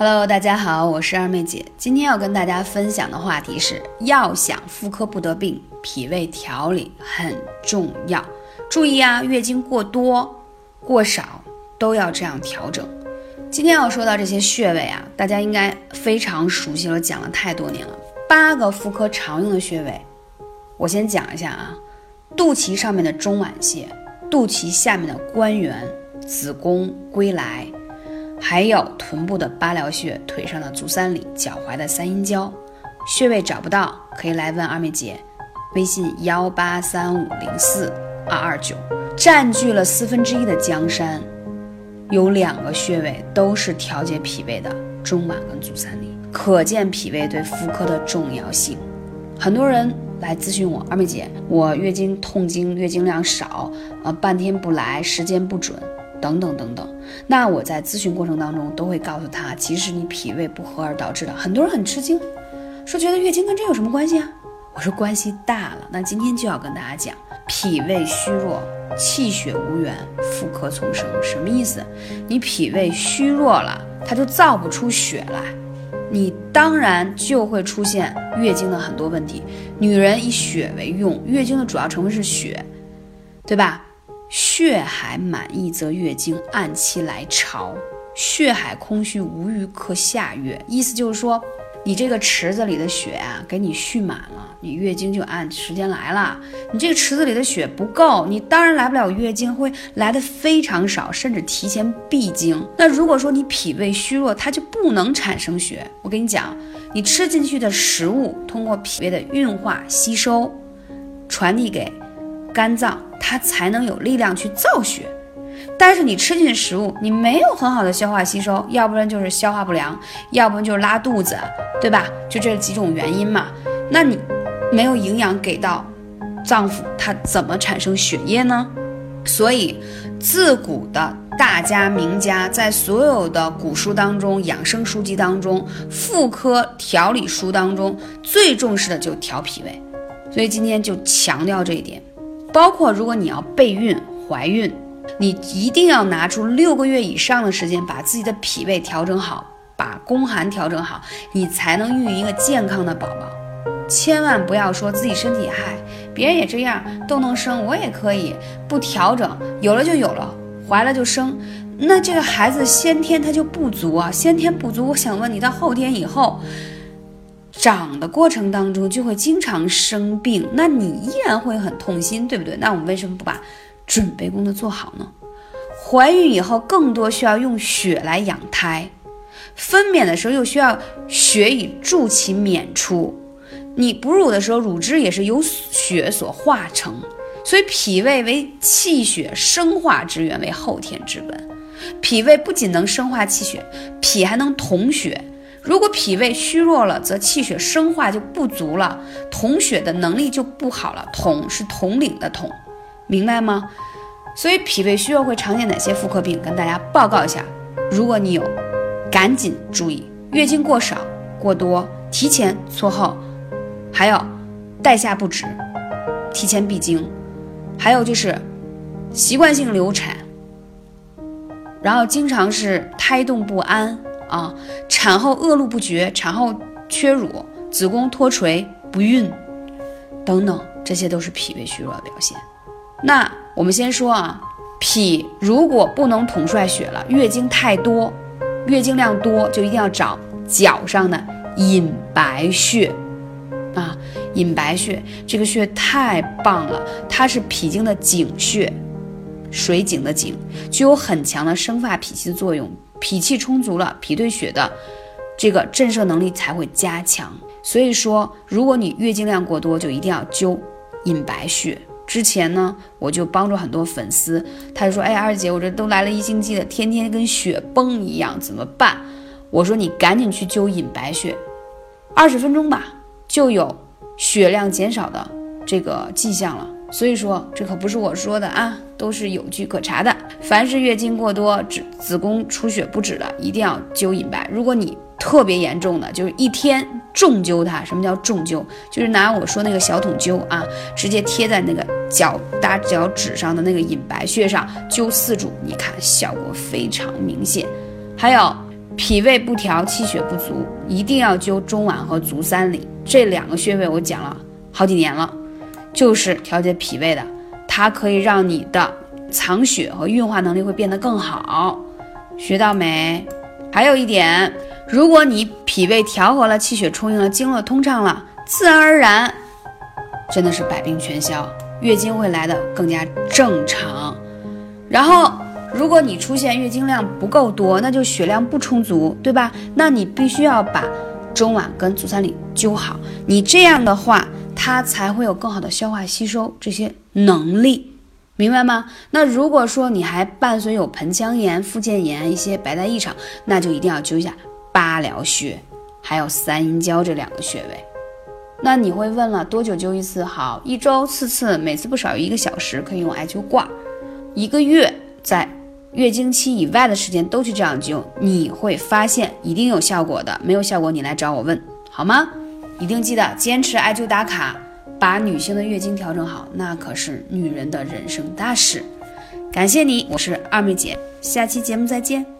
Hello，大家好，我是二妹姐。今天要跟大家分享的话题是，要想妇科不得病，脾胃调理很重要。注意啊，月经过多、过少都要这样调整。今天要说到这些穴位啊，大家应该非常熟悉了，讲了太多年了。八个妇科常用的穴位，我先讲一下啊。肚脐上面的中脘穴，肚脐下面的关元、子宫、归来。还有臀部的八髎穴，腿上的足三里，脚踝的三阴交。穴位找不到，可以来问二妹姐，微信幺八三五零四二二九。占据了四分之一的江山，有两个穴位都是调节脾胃的，中脘跟足三里，可见脾胃对妇科的重要性。很多人来咨询我，二妹姐，我月经痛经，月经量少，呃，半天不来，时间不准。等等等等，那我在咨询过程当中都会告诉他，其实你脾胃不和而导致的。很多人很吃惊，说觉得月经跟这有什么关系啊？我说关系大了。那今天就要跟大家讲，脾胃虚弱，气血无源，妇科丛生，什么意思？你脾胃虚弱了，它就造不出血来，你当然就会出现月经的很多问题。女人以血为用，月经的主要成分是血，对吧？血海满溢，则月经按期来潮；血海空虚无余，克下月。意思就是说，你这个池子里的血啊，给你蓄满了，你月经就按时间来了。你这个池子里的血不够，你当然来不了月经，会来的非常少，甚至提前闭经。那如果说你脾胃虚弱，它就不能产生血。我跟你讲，你吃进去的食物，通过脾胃的运化吸收，传递给肝脏。它才能有力量去造血，但是你吃进食物，你没有很好的消化吸收，要不然就是消化不良，要不然就是拉肚子，对吧？就这几种原因嘛。那你没有营养给到脏腑，它怎么产生血液呢？所以，自古的大家名家在所有的古书当中、养生书籍当中、妇科调理书当中，最重视的就调脾胃。所以今天就强调这一点。包括如果你要备孕、怀孕，你一定要拿出六个月以上的时间，把自己的脾胃调整好，把宫寒调整好，你才能孕育一个健康的宝宝。千万不要说自己身体嗨，别人也这样都能生，我也可以不调整，有了就有了，怀了就生，那这个孩子先天他就不足啊，先天不足。我想问你，到后天以后。长的过程当中就会经常生病，那你依然会很痛心，对不对？那我们为什么不把准备工作做好呢？怀孕以后更多需要用血来养胎，分娩的时候又需要血以助其娩出，你哺乳的时候乳汁也是由血所化成，所以脾胃为气血生化之源，为后天之本。脾胃不仅能生化气血，脾还能统血。如果脾胃虚弱了，则气血生化就不足了，统血的能力就不好了。统是统领的统，明白吗？所以脾胃虚弱会常见哪些妇科病？跟大家报告一下。如果你有，赶紧注意：月经过少、过多、提前、错后，还有带下不止、提前闭经，还有就是习惯性流产，然后经常是胎动不安。啊，产后恶露不绝，产后缺乳，子宫脱垂，不孕，等等，这些都是脾胃虚弱的表现。那我们先说啊，脾如果不能统帅血了，月经太多，月经量多，就一定要找脚上的隐白穴啊，隐白穴这个穴太棒了，它是脾经的井穴，水井的井，具有很强的生发脾气的作用。脾气充足了，脾对血的这个震慑能力才会加强。所以说，如果你月经量过多，就一定要灸隐白穴。之前呢，我就帮助很多粉丝，他就说：“哎，二姐，我这都来了一星期了，天天跟雪崩一样，怎么办？”我说：“你赶紧去灸隐白穴，二十分钟吧，就有血量减少的这个迹象了。”所以说，这可不是我说的啊，都是有据可查的。凡是月经过多、子子宫出血不止的，一定要灸隐白。如果你特别严重的，就是一天重灸它。什么叫重灸？就是拿我说那个小筒灸啊，直接贴在那个脚大脚趾上的那个隐白穴上灸四柱，你看效果非常明显。还有脾胃不调、气血不足，一定要灸中脘和足三里这两个穴位。我讲了好几年了，就是调节脾胃的，它可以让你的藏血和运化能力会变得更好。学到没？还有一点，如果你脾胃调和了，气血充盈了，经络通畅了，自然而然，真的是百病全消，月经会来的更加正常。然后。如果你出现月经量不够多，那就血量不充足，对吧？那你必须要把中脘跟足三里灸好，你这样的话，它才会有更好的消化吸收这些能力，明白吗？那如果说你还伴随有盆腔炎、附件炎一些白带异常，那就一定要灸一下八髎穴，还有三阴交这两个穴位。那你会问了，多久灸一次好？一周四次，每次不少于一个小时，可以用艾灸罐，一个月在。月经期以外的时间都去这样灸，你会发现一定有效果的。没有效果，你来找我问好吗？一定记得坚持艾灸打卡，把女性的月经调整好，那可是女人的人生大事。感谢你，我是二妹姐，下期节目再见。